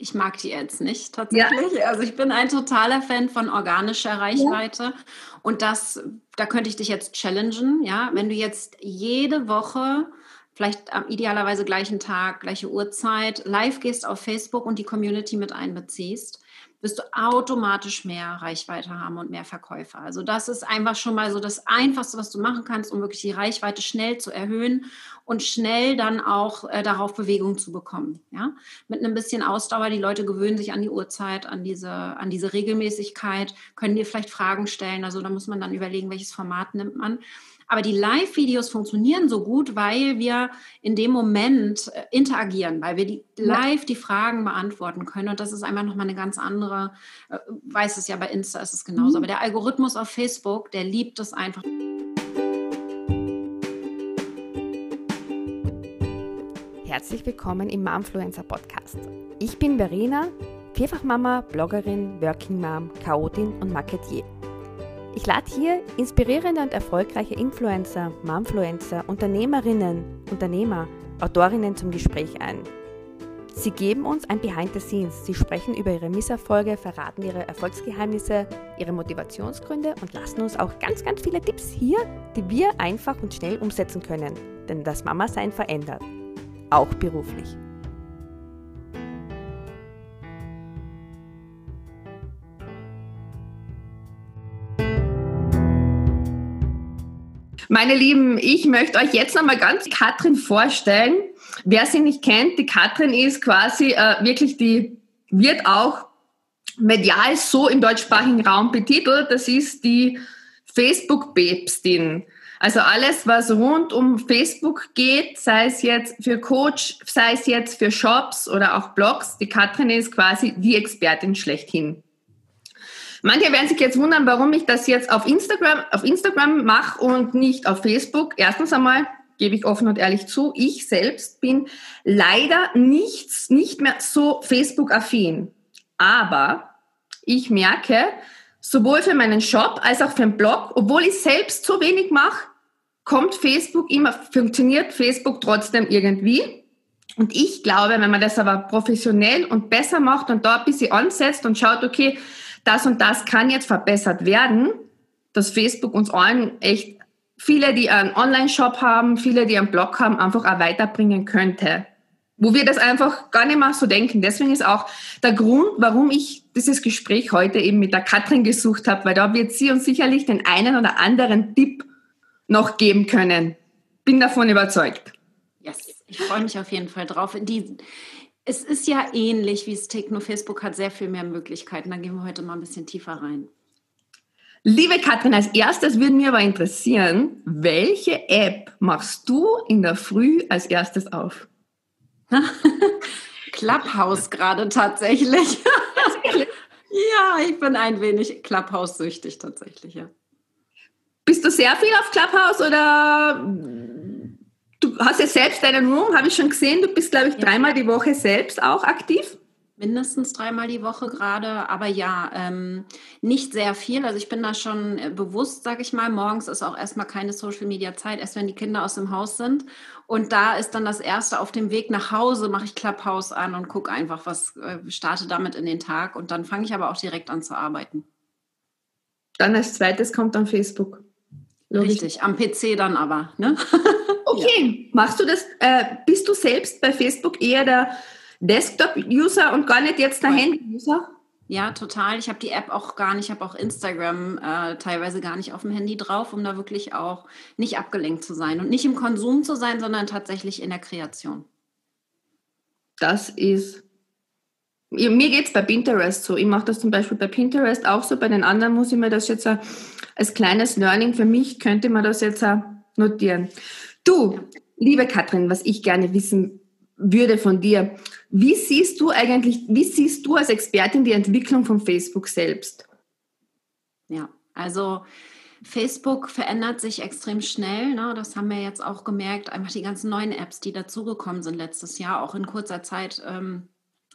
Ich mag die Ads nicht tatsächlich. Ja. Also ich bin ein totaler Fan von organischer Reichweite. Ja. Und das, da könnte ich dich jetzt challengen, ja. Wenn du jetzt jede Woche, vielleicht idealerweise gleichen Tag, gleiche Uhrzeit, live gehst auf Facebook und die Community mit einbeziehst, wirst du automatisch mehr Reichweite haben und mehr Verkäufer. Also das ist einfach schon mal so das Einfachste, was du machen kannst, um wirklich die Reichweite schnell zu erhöhen und schnell dann auch äh, darauf Bewegung zu bekommen. Ja? Mit einem bisschen Ausdauer, die Leute gewöhnen sich an die Uhrzeit, an diese, an diese Regelmäßigkeit, können dir vielleicht Fragen stellen. Also da muss man dann überlegen, welches Format nimmt man. Aber die Live-Videos funktionieren so gut, weil wir in dem Moment äh, interagieren, weil wir die live die Fragen beantworten können. Und das ist einfach nochmal eine ganz andere, äh, weiß es ja, bei Insta ist es genauso. Mhm. Aber der Algorithmus auf Facebook, der liebt es einfach. Herzlich willkommen im Momfluencer Podcast. Ich bin Verena, Vierfachmama, Bloggerin, Working Mom, Chaotin und Marketier. Ich lade hier inspirierende und erfolgreiche Influencer, Momfluencer, Unternehmerinnen, Unternehmer, Autorinnen zum Gespräch ein. Sie geben uns ein Behind the Scenes. Sie sprechen über ihre Misserfolge, verraten ihre Erfolgsgeheimnisse, ihre Motivationsgründe und lassen uns auch ganz, ganz viele Tipps hier, die wir einfach und schnell umsetzen können. Denn das Mama-Sein verändert. Auch beruflich. Meine Lieben, ich möchte euch jetzt nochmal ganz Katrin vorstellen. Wer sie nicht kennt, die Katrin ist quasi äh, wirklich die, wird auch medial so im deutschsprachigen Raum betitelt. Das ist die Facebook-Päpstin. Also alles, was rund um Facebook geht, sei es jetzt für Coach, sei es jetzt für Shops oder auch Blogs, die Katrin ist quasi die Expertin schlechthin. Manche werden sich jetzt wundern, warum ich das jetzt auf Instagram, auf Instagram mache und nicht auf Facebook. Erstens einmal gebe ich offen und ehrlich zu, ich selbst bin leider nichts, nicht mehr so Facebook-affin. Aber ich merke, sowohl für meinen Shop als auch für den Blog, obwohl ich selbst so wenig mache, kommt Facebook immer, funktioniert Facebook trotzdem irgendwie. Und ich glaube, wenn man das aber professionell und besser macht und da ein bisschen ansetzt und schaut, okay, das und das kann jetzt verbessert werden, dass Facebook uns allen echt viele, die einen Online-Shop haben, viele, die einen Blog haben, einfach auch weiterbringen könnte. Wo wir das einfach gar nicht mehr so denken. Deswegen ist auch der Grund, warum ich dieses Gespräch heute eben mit der Katrin gesucht habe, weil da wird sie uns sicherlich den einen oder anderen Tipp noch geben können. Bin davon überzeugt. Yes, ich freue mich auf jeden Fall drauf. Die, es ist ja ähnlich wie es Techno. Facebook hat sehr viel mehr Möglichkeiten. Da gehen wir heute mal ein bisschen tiefer rein. Liebe Katrin, als erstes würde mir aber interessieren, welche App machst du in der Früh als erstes auf? Clubhouse gerade tatsächlich. ja, ich bin ein wenig Clubhouse-süchtig tatsächlich, ja. Bist du sehr viel auf Clubhouse oder Du hast ja selbst deinen Room, habe ich schon gesehen. Du bist, glaube ich, dreimal die Woche selbst auch aktiv. Mindestens dreimal die Woche gerade, aber ja, ähm, nicht sehr viel. Also ich bin da schon äh, bewusst, sage ich mal. Morgens ist auch erstmal keine Social-Media-Zeit, erst wenn die Kinder aus dem Haus sind. Und da ist dann das Erste auf dem Weg nach Hause, mache ich Clubhouse an und gucke einfach, was äh, starte damit in den Tag. Und dann fange ich aber auch direkt an zu arbeiten. Dann als zweites kommt dann Facebook. Logisch. Richtig, am PC dann aber. Ne? Okay, ja. machst du das? Äh, bist du selbst bei Facebook eher der Desktop-User und gar nicht jetzt der Handy-User? Ja, total. Ich habe die App auch gar nicht, ich habe auch Instagram äh, teilweise gar nicht auf dem Handy drauf, um da wirklich auch nicht abgelenkt zu sein und nicht im Konsum zu sein, sondern tatsächlich in der Kreation. Das ist mir geht es bei Pinterest so. Ich mache das zum Beispiel bei Pinterest auch so. Bei den anderen muss ich mir das jetzt als kleines Learning für mich, könnte man das jetzt notieren. Du, liebe Katrin, was ich gerne wissen würde von dir, wie siehst du eigentlich, wie siehst du als Expertin die Entwicklung von Facebook selbst? Ja, also Facebook verändert sich extrem schnell. Ne? Das haben wir jetzt auch gemerkt. Einfach die ganzen neuen Apps, die dazugekommen sind letztes Jahr, auch in kurzer Zeit ähm,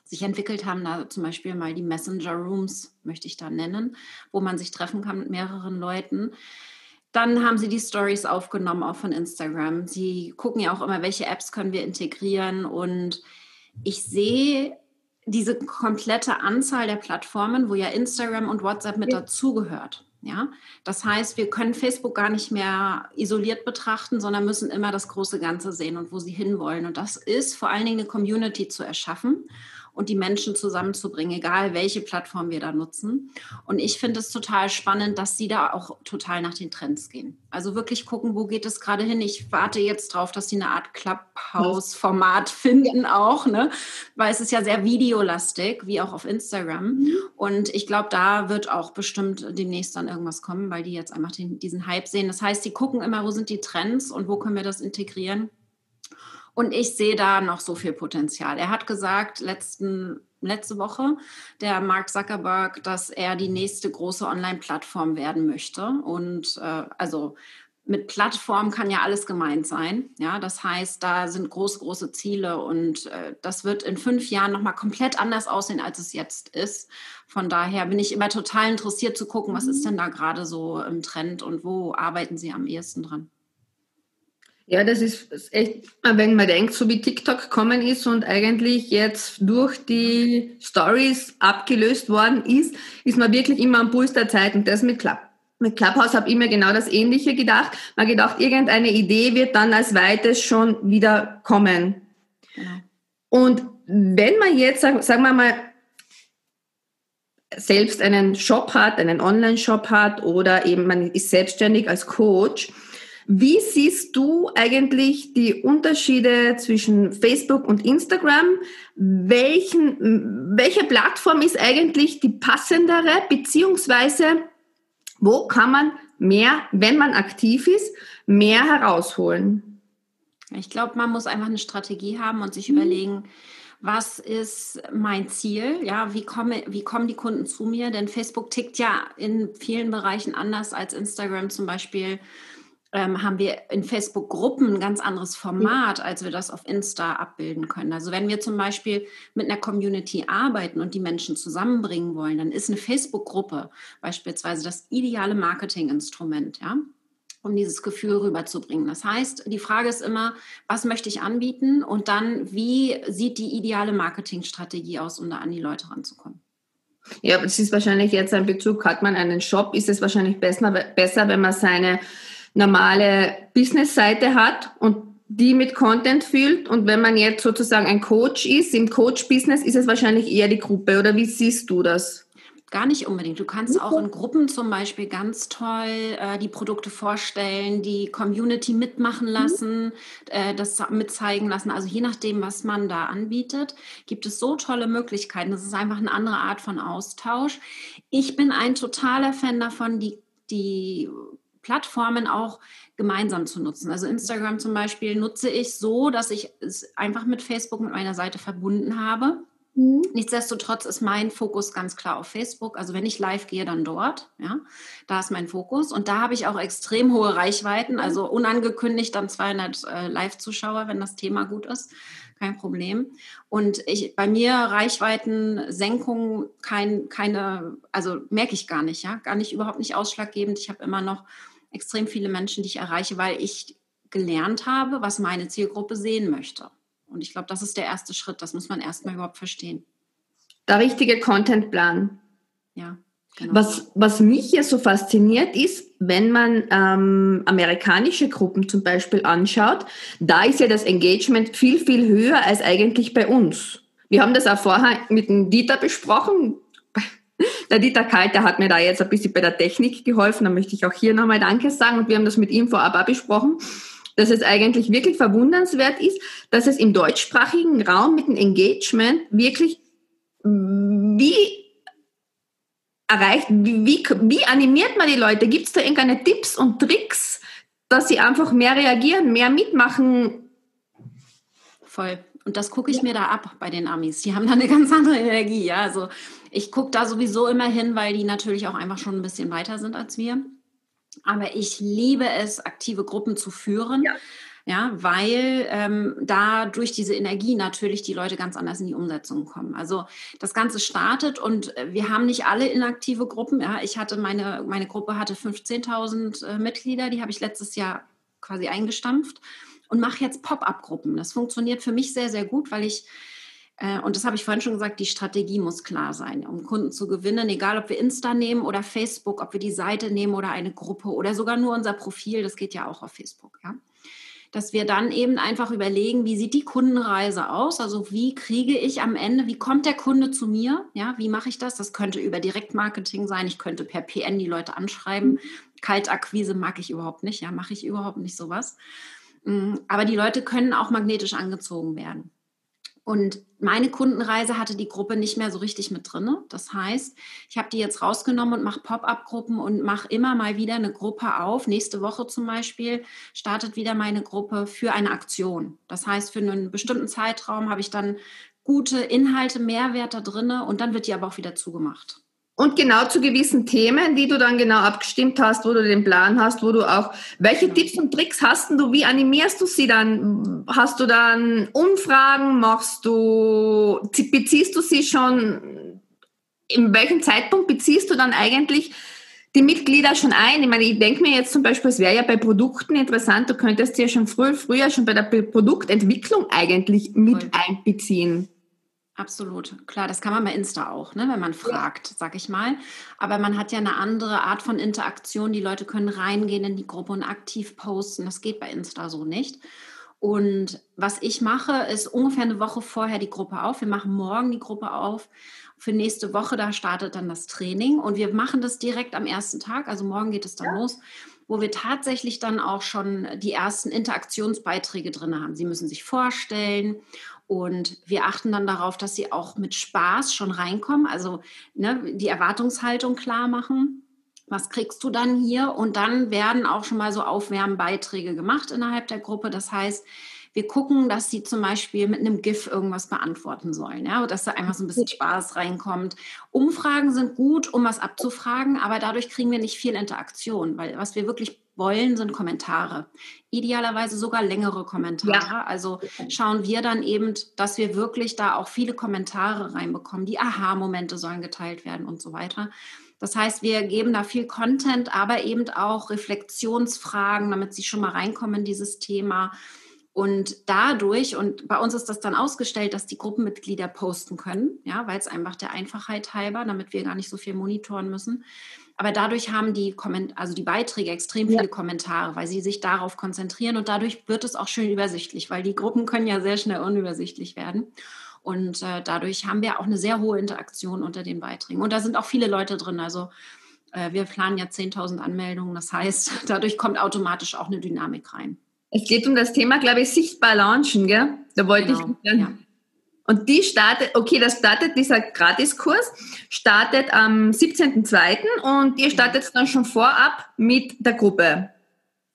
sich entwickelt haben, da zum Beispiel mal die Messenger Rooms, möchte ich da nennen, wo man sich treffen kann mit mehreren Leuten. Dann haben sie die Stories aufgenommen, auch von Instagram. Sie gucken ja auch immer, welche Apps können wir integrieren. Und ich sehe diese komplette Anzahl der Plattformen, wo ja Instagram und WhatsApp mit dazugehört. Ja, das heißt, wir können Facebook gar nicht mehr isoliert betrachten, sondern müssen immer das große Ganze sehen und wo sie hinwollen. Und das ist vor allen Dingen eine Community zu erschaffen und die Menschen zusammenzubringen, egal welche Plattform wir da nutzen. Und ich finde es total spannend, dass sie da auch total nach den Trends gehen. Also wirklich gucken, wo geht es gerade hin. Ich warte jetzt drauf, dass sie eine Art Clubhouse-Format finden auch, ne? weil es ist ja sehr videolastig, wie auch auf Instagram. Mhm. Und ich glaube, da wird auch bestimmt demnächst dann irgendwas kommen, weil die jetzt einfach den, diesen Hype sehen. Das heißt, sie gucken immer, wo sind die Trends und wo können wir das integrieren. Und ich sehe da noch so viel Potenzial. Er hat gesagt, letzten, letzte Woche, der Mark Zuckerberg, dass er die nächste große Online-Plattform werden möchte. Und äh, also mit Plattform kann ja alles gemeint sein. Ja, das heißt, da sind große, große Ziele und äh, das wird in fünf Jahren nochmal komplett anders aussehen, als es jetzt ist. Von daher bin ich immer total interessiert zu gucken, was ist denn da gerade so im Trend und wo arbeiten Sie am ehesten dran? Ja, das ist echt, wenn man denkt, so wie TikTok gekommen ist und eigentlich jetzt durch die Stories abgelöst worden ist, ist man wirklich immer am Puls der Zeit und das mit Club. Mit Clubhouse habe ich mir genau das Ähnliche gedacht. Man gedacht, irgendeine Idee wird dann als weites schon wieder kommen. Genau. Und wenn man jetzt, sagen wir mal, selbst einen Shop hat, einen Online-Shop hat oder eben man ist selbstständig als Coach, wie siehst du eigentlich die Unterschiede zwischen Facebook und Instagram? Welchen, welche Plattform ist eigentlich die passendere, beziehungsweise wo kann man mehr, wenn man aktiv ist, mehr herausholen? Ich glaube, man muss einfach eine Strategie haben und sich mhm. überlegen, was ist mein Ziel? Ja, wie, komme, wie kommen die Kunden zu mir? Denn Facebook tickt ja in vielen Bereichen anders als Instagram zum Beispiel ähm, haben wir in Facebook-Gruppen ein ganz anderes Format, als wir das auf Insta abbilden können. Also wenn wir zum Beispiel mit einer Community arbeiten und die Menschen zusammenbringen wollen, dann ist eine Facebook-Gruppe beispielsweise das ideale Marketinginstrument, ja um dieses Gefühl rüberzubringen. Das heißt, die Frage ist immer, was möchte ich anbieten und dann, wie sieht die ideale Marketingstrategie aus, um da an die Leute ranzukommen? Ja, es ist wahrscheinlich jetzt ein Bezug, hat man einen Shop, ist es wahrscheinlich besser, besser wenn man seine normale Business-Seite hat und die mit Content füllt. Und wenn man jetzt sozusagen ein Coach ist, im Coach-Business ist es wahrscheinlich eher die Gruppe. Oder wie siehst du das? Gar nicht unbedingt. Du kannst auch in Gruppen zum Beispiel ganz toll äh, die Produkte vorstellen, die Community mitmachen mhm. lassen, mhm. äh, das mitzeigen lassen. Also je nachdem, was man da anbietet, gibt es so tolle Möglichkeiten. Das ist einfach eine andere Art von Austausch. Ich bin ein totaler Fan davon, die, die Plattformen auch gemeinsam zu nutzen. Also Instagram zum Beispiel nutze ich so, dass ich es einfach mit Facebook mit meiner Seite verbunden habe. Mhm. Nichtsdestotrotz ist mein Fokus ganz klar auf Facebook. Also wenn ich live gehe, dann dort. Ja, da ist mein Fokus. Und da habe ich auch extrem hohe Reichweiten. Also unangekündigt dann 200 äh, Live-Zuschauer, wenn das Thema gut ist. Kein Problem. Und ich, bei mir Reichweitensenkung kein, keine, also merke ich gar nicht, ja, gar nicht, überhaupt nicht ausschlaggebend. Ich habe immer noch extrem viele Menschen, die ich erreiche, weil ich gelernt habe, was meine Zielgruppe sehen möchte. Und ich glaube, das ist der erste Schritt. Das muss man erstmal überhaupt verstehen. Der richtige Contentplan. Ja. Genau. Was, was mich ja so fasziniert ist, wenn man ähm, amerikanische Gruppen zum Beispiel anschaut, da ist ja das Engagement viel, viel höher als eigentlich bei uns. Wir haben das auch vorher mit dem Dieter besprochen. Der Dieter Kalter hat mir da jetzt ein bisschen bei der Technik geholfen. Da möchte ich auch hier nochmal Danke sagen. Und wir haben das mit ihm vorab auch besprochen, dass es eigentlich wirklich verwundernswert ist, dass es im deutschsprachigen Raum mit dem Engagement wirklich wie erreicht, wie, wie, wie animiert man die Leute? Gibt es da irgendeine Tipps und Tricks, dass sie einfach mehr reagieren, mehr mitmachen? Voll. Und das gucke ich ja. mir da ab bei den Amis. Die haben da eine ganz andere Energie. Ja, also ich gucke da sowieso immer hin, weil die natürlich auch einfach schon ein bisschen weiter sind als wir. Aber ich liebe es, aktive Gruppen zu führen. Ja. Ja, weil ähm, da durch diese Energie natürlich die Leute ganz anders in die Umsetzung kommen. Also das Ganze startet und äh, wir haben nicht alle inaktive Gruppen. Ja, ich hatte meine, meine Gruppe hatte 15.000 äh, Mitglieder, die habe ich letztes Jahr quasi eingestampft und mache jetzt Pop-up-Gruppen. Das funktioniert für mich sehr, sehr gut, weil ich Äh, und das habe ich vorhin schon gesagt, die Strategie muss klar sein, um Kunden zu gewinnen, egal ob wir Insta nehmen oder Facebook, ob wir die Seite nehmen oder eine Gruppe oder sogar nur unser Profil, das geht ja auch auf Facebook, ja. Dass wir dann eben einfach überlegen, wie sieht die Kundenreise aus? Also wie kriege ich am Ende, wie kommt der Kunde zu mir? Ja, wie mache ich das? Das könnte über Direktmarketing sein. Ich könnte per PN die Leute anschreiben. Mhm. Kaltakquise mag ich überhaupt nicht. Ja, mache ich überhaupt nicht sowas. Mm, aber die Leute können auch magnetisch angezogen werden. Und meine Kundenreise hatte die Gruppe nicht mehr so richtig mit drin. Das heißt, ich habe die jetzt rausgenommen und mache Pop-up-Gruppen und mache immer mal wieder eine Gruppe auf. Nächste Woche zum Beispiel startet wieder meine Gruppe für eine Aktion. Das heißt, für einen bestimmten Zeitraum habe ich dann gute Inhalte, Mehrwert da drin und dann wird die aber auch wieder zugemacht. Und genau zu gewissen Themen, die du dann genau abgestimmt hast, wo du den Plan hast, wo du auch, welche. Tipps und Tricks hast du, wie animierst du sie dann? Hast du dann Umfragen, machst du, beziehst du sie schon, in welchem Zeitpunkt beziehst du dann eigentlich die Mitglieder schon ein? Ich meine, ich denke mir jetzt zum Beispiel, es wäre ja bei Produkten interessant, du könntest ja schon früh, früher schon bei der Produktentwicklung eigentlich mit Voll. einbeziehen. Absolut, klar, das kann man bei Insta auch, ne, wenn man fragt, ja. sag ich mal. Aber man hat ja eine andere Art von Interaktion. Die Leute können reingehen in die Gruppe und aktiv posten. Das geht bei Insta so nicht. Und was ich mache, ist ungefähr eine Woche vorher die Gruppe auf. Wir machen morgen die Gruppe auf. Für nächste Woche, da startet dann das Training. Und wir machen das direkt am ersten Tag. Also morgen geht es dann ja. los wo wir tatsächlich dann auch schon die ersten Interaktionsbeiträge drin haben. Sie müssen sich vorstellen und wir achten dann darauf, dass sie auch mit Spaß schon reinkommen, also ne, die Erwartungshaltung klar machen. Was kriegst du dann hier? Und dann werden auch schon mal so Aufwärmbeiträge gemacht innerhalb der Gruppe. Das heißt, wir gucken, dass sie zum Beispiel mit einem GIF irgendwas beantworten sollen, ja, dass da einfach so ein bisschen Spaß reinkommt. Umfragen sind gut, um was abzufragen, aber dadurch kriegen wir nicht viel Interaktion, weil was wir wirklich wollen, sind Kommentare. Idealerweise sogar längere Kommentare. Ja. Also schauen wir dann eben, dass wir wirklich da auch viele Kommentare reinbekommen. Die Aha-Momente sollen geteilt werden und so weiter. Das heißt, wir geben da viel Content, aber eben auch Reflexionsfragen, damit sie schon mal reinkommen in dieses Thema. Und dadurch, und bei uns ist das dann ausgestellt, dass die Gruppenmitglieder posten können, ja, weil es einfach der Einfachheit halber, damit wir gar nicht so viel monitoren müssen. Aber dadurch haben die, Komment also die Beiträge extrem viele ja. Kommentare, weil sie sich darauf konzentrieren und dadurch wird es auch schön übersichtlich, weil die Gruppen können ja sehr schnell unübersichtlich werden. Und äh, dadurch haben wir auch eine sehr hohe Interaktion unter den Beiträgen. Und da sind auch viele Leute drin. Also äh, wir planen ja 10.000 Anmeldungen. Das heißt, dadurch kommt automatisch auch eine Dynamik rein. Es geht um das Thema, glaube ich, sichtbar launchen, gell? Da wollte genau, ich. Ja. Und die startet, okay, das startet, dieser Gratiskurs startet am 17.02. und ihr startet dann schon vorab mit der Gruppe.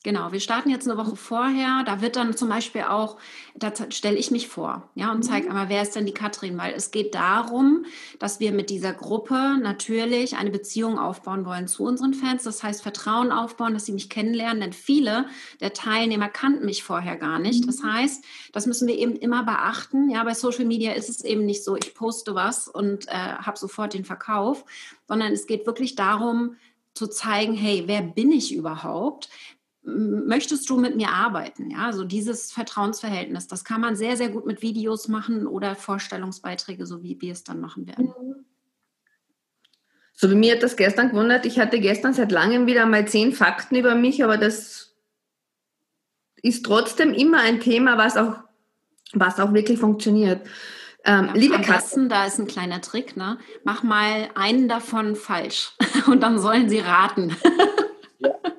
Genau, wir starten jetzt eine Woche vorher. Da wird dann zum Beispiel auch, da stelle ich mich vor, ja, und zeige mhm. einmal, wer ist denn die Katrin, weil es geht darum, dass wir mit dieser Gruppe natürlich eine Beziehung aufbauen wollen zu unseren Fans. Das heißt, Vertrauen aufbauen, dass sie mich kennenlernen, denn viele der Teilnehmer kannten mich vorher gar nicht. Das mhm. heißt, das müssen wir eben immer beachten. Ja, bei Social Media ist es eben nicht so, ich poste was und äh, habe sofort den Verkauf, sondern es geht wirklich darum, zu zeigen, hey, wer bin ich überhaupt? Möchtest du mit mir arbeiten? Ja, so dieses Vertrauensverhältnis, das kann man sehr, sehr gut mit Videos machen oder Vorstellungsbeiträge, so wie wir es dann machen werden. So wie mir hat das gestern gewundert. Ich hatte gestern seit langem wieder mal zehn Fakten über mich, aber das ist trotzdem immer ein Thema, was auch, was auch wirklich funktioniert. Ähm, ja, liebe Kassen, da ist ein kleiner Trick. Ne? Mach mal einen davon falsch und dann sollen sie raten. Ja.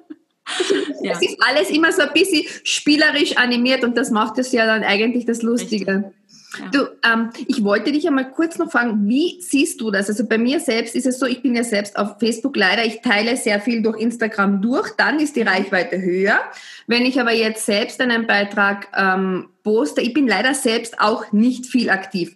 Ja. Es ist alles immer so ein bisschen spielerisch animiert und das macht es ja dann eigentlich das Lustige. Ja. Du, ähm, ich wollte dich einmal kurz noch fragen, wie siehst du das? Also bei mir selbst ist es so, ich bin ja selbst auf Facebook leider, ich teile sehr viel durch Instagram durch, dann ist die Reichweite höher. Wenn ich aber jetzt selbst einen Beitrag ähm, poste, ich bin leider selbst auch nicht viel aktiv.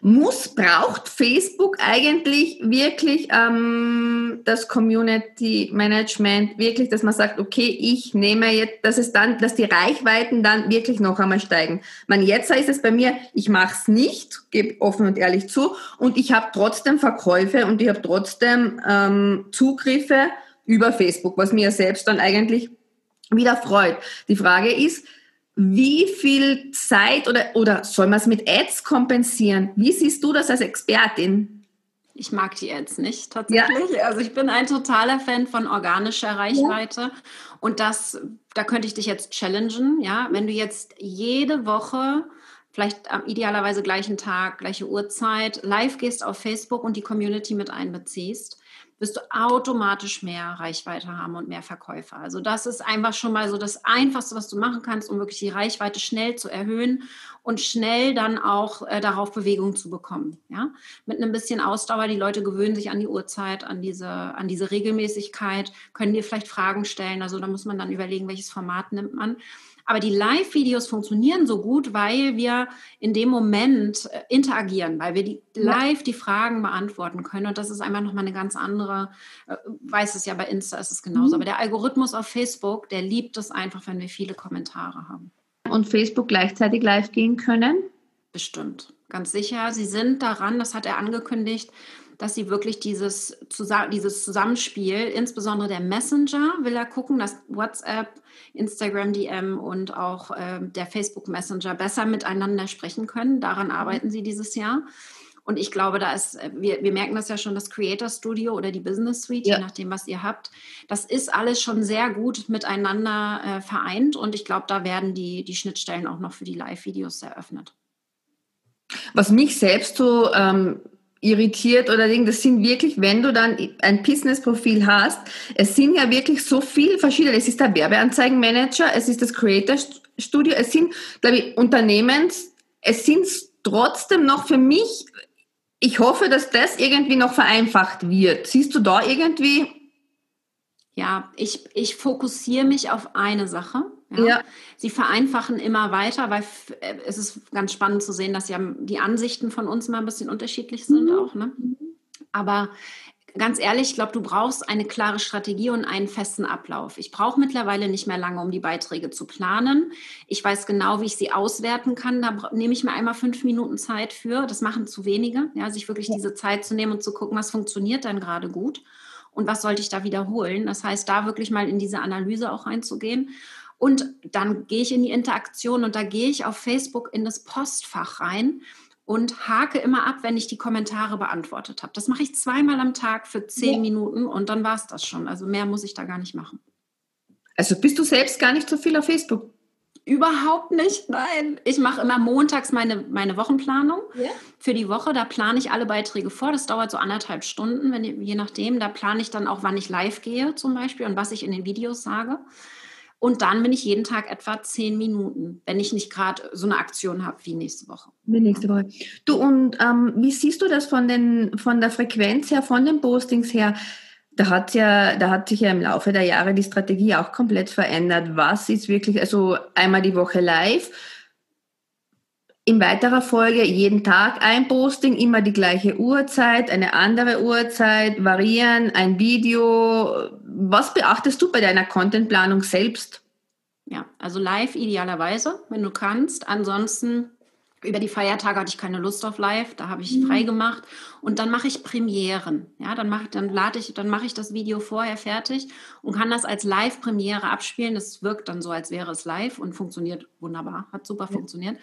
Muss, braucht Facebook eigentlich wirklich ähm, das Community Management, wirklich, dass man sagt, okay, ich nehme jetzt, dass es dann, dass die Reichweiten dann wirklich noch einmal steigen. Man jetzt ist es bei mir, ich mache es nicht, gebe offen und ehrlich zu, und ich habe trotzdem Verkäufe und ich habe trotzdem ähm, Zugriffe über Facebook, was mir selbst dann eigentlich wieder freut. Die Frage ist, wie viel Zeit oder, oder soll man es mit Ads kompensieren? Wie siehst du das als Expertin? Ich mag die Ads nicht tatsächlich. Ja. Also ich bin ein totaler Fan von organischer Reichweite. Ja. Und das, da könnte ich dich jetzt challengen, ja. Wenn du jetzt jede Woche, vielleicht am idealerweise gleichen Tag, gleiche Uhrzeit, live gehst auf Facebook und die Community mit einbeziehst, wirst du automatisch mehr Reichweite haben und mehr Verkäufer. Also das ist einfach schon mal so das Einfachste, was du machen kannst, um wirklich die Reichweite schnell zu erhöhen und schnell dann auch äh, darauf Bewegung zu bekommen. Ja? Mit einem bisschen Ausdauer, die Leute gewöhnen sich an die Uhrzeit, an diese, an diese Regelmäßigkeit, können dir vielleicht Fragen stellen. Also da muss man dann überlegen, welches Format nimmt man. Aber die Live-Videos funktionieren so gut, weil wir in dem Moment äh, interagieren, weil wir die live die Fragen beantworten können. Und das ist einfach nochmal eine ganz andere, äh, weiß es ja bei Insta ist es genauso. Mhm. Aber der Algorithmus auf Facebook, der liebt es einfach, wenn wir viele Kommentare haben. Und Facebook gleichzeitig live gehen können? Bestimmt, ganz sicher. Sie sind daran, das hat er angekündigt, dass sie wirklich dieses, dieses Zusammenspiel, insbesondere der Messenger, will er gucken, dass WhatsApp, Instagram DM und auch äh, der Facebook Messenger besser miteinander sprechen können. Daran arbeiten sie dieses Jahr. Und ich glaube, da ist, äh, wir, wir merken das ja schon, das Creator Studio oder die Business Suite, ja. je nachdem, was ihr habt. Das ist alles schon sehr gut miteinander äh, vereint. Und ich glaube, da werden die, die Schnittstellen auch noch für die Live-Videos eröffnet. Was mich selbst so ähm, irritiert oder Ding, das sind wirklich, wenn du dann ein Business-Profil hast, es sind ja wirklich so viele verschiedene, es ist der Werbeanzeigenmanager, es ist das Creator Studio, es sind, glaube ich, Unternehmens, es sind trotzdem noch für mich, ich hoffe, dass das irgendwie noch vereinfacht wird. Siehst du da irgendwie? Ja, ich, ich fokussiere mich auf eine Sache ja? ja? Sie vereinfachen immer weiter, weil äh, es ist ganz spannend zu sehen, dass ja die Ansichten von uns mal ein bisschen unterschiedlich sind mhm. auch. Ne? Aber ganz ehrlich, ich glaube, du brauchst eine klare Strategie und einen festen Ablauf. Ich brauche mittlerweile nicht mehr lange, um die Beiträge zu planen. Ich weiß genau, wie ich sie auswerten kann. Da nehme ich mir einmal fünf Minuten Zeit für. Das machen zu wenige, ja, sich wirklich ja. diese Zeit zu nehmen und zu gucken, was funktioniert dann gerade gut und was sollte ich da wiederholen. Das heißt, da wirklich mal in diese Analyse auch reinzugehen. Und dann gehe ich in die Interaktion und da gehe ich auf Facebook in das Postfach rein und hake immer ab, wenn ich die Kommentare beantwortet habe. Das mache ich zweimal am Tag für zehn ja. Minuten und dann war es das schon. Also mehr muss ich da gar nicht machen. Also bist du selbst gar nicht so viel auf Facebook? Überhaupt nicht, nein. Ich mache immer montags meine, meine Wochenplanung ja. für die Woche. Da plane ich alle Beiträge vor. Das dauert so anderthalb Stunden, wenn, je nachdem. Da plane ich dann auch, wann ich live gehe zum Beispiel und was ich in den Videos sage. Und dann bin ich jeden Tag etwa zehn Minuten, wenn ich nicht gerade so eine Aktion habe wie nächste Woche. Wie nächste Woche. Du, und ähm, wie siehst du das von, den, von der Frequenz her, von den Postings her? Da hat, ja, da hat sich ja im Laufe der Jahre die Strategie auch komplett verändert. Was ist wirklich, also einmal die Woche live, in weiterer Folge jeden Tag ein Posting, immer die gleiche Uhrzeit, eine andere Uhrzeit, variieren, ein Video. Was beachtest du bei deiner Contentplanung selbst? Ja, also live idealerweise, wenn du kannst. Ansonsten über die Feiertage hatte ich keine Lust auf live, da habe ich mhm. frei gemacht und dann mache ich Premieren. Ja, dann mache dann lade ich, dann mache ich das Video vorher fertig und kann das als Live Premiere abspielen. Das wirkt dann so, als wäre es live und funktioniert wunderbar, hat super ja. funktioniert.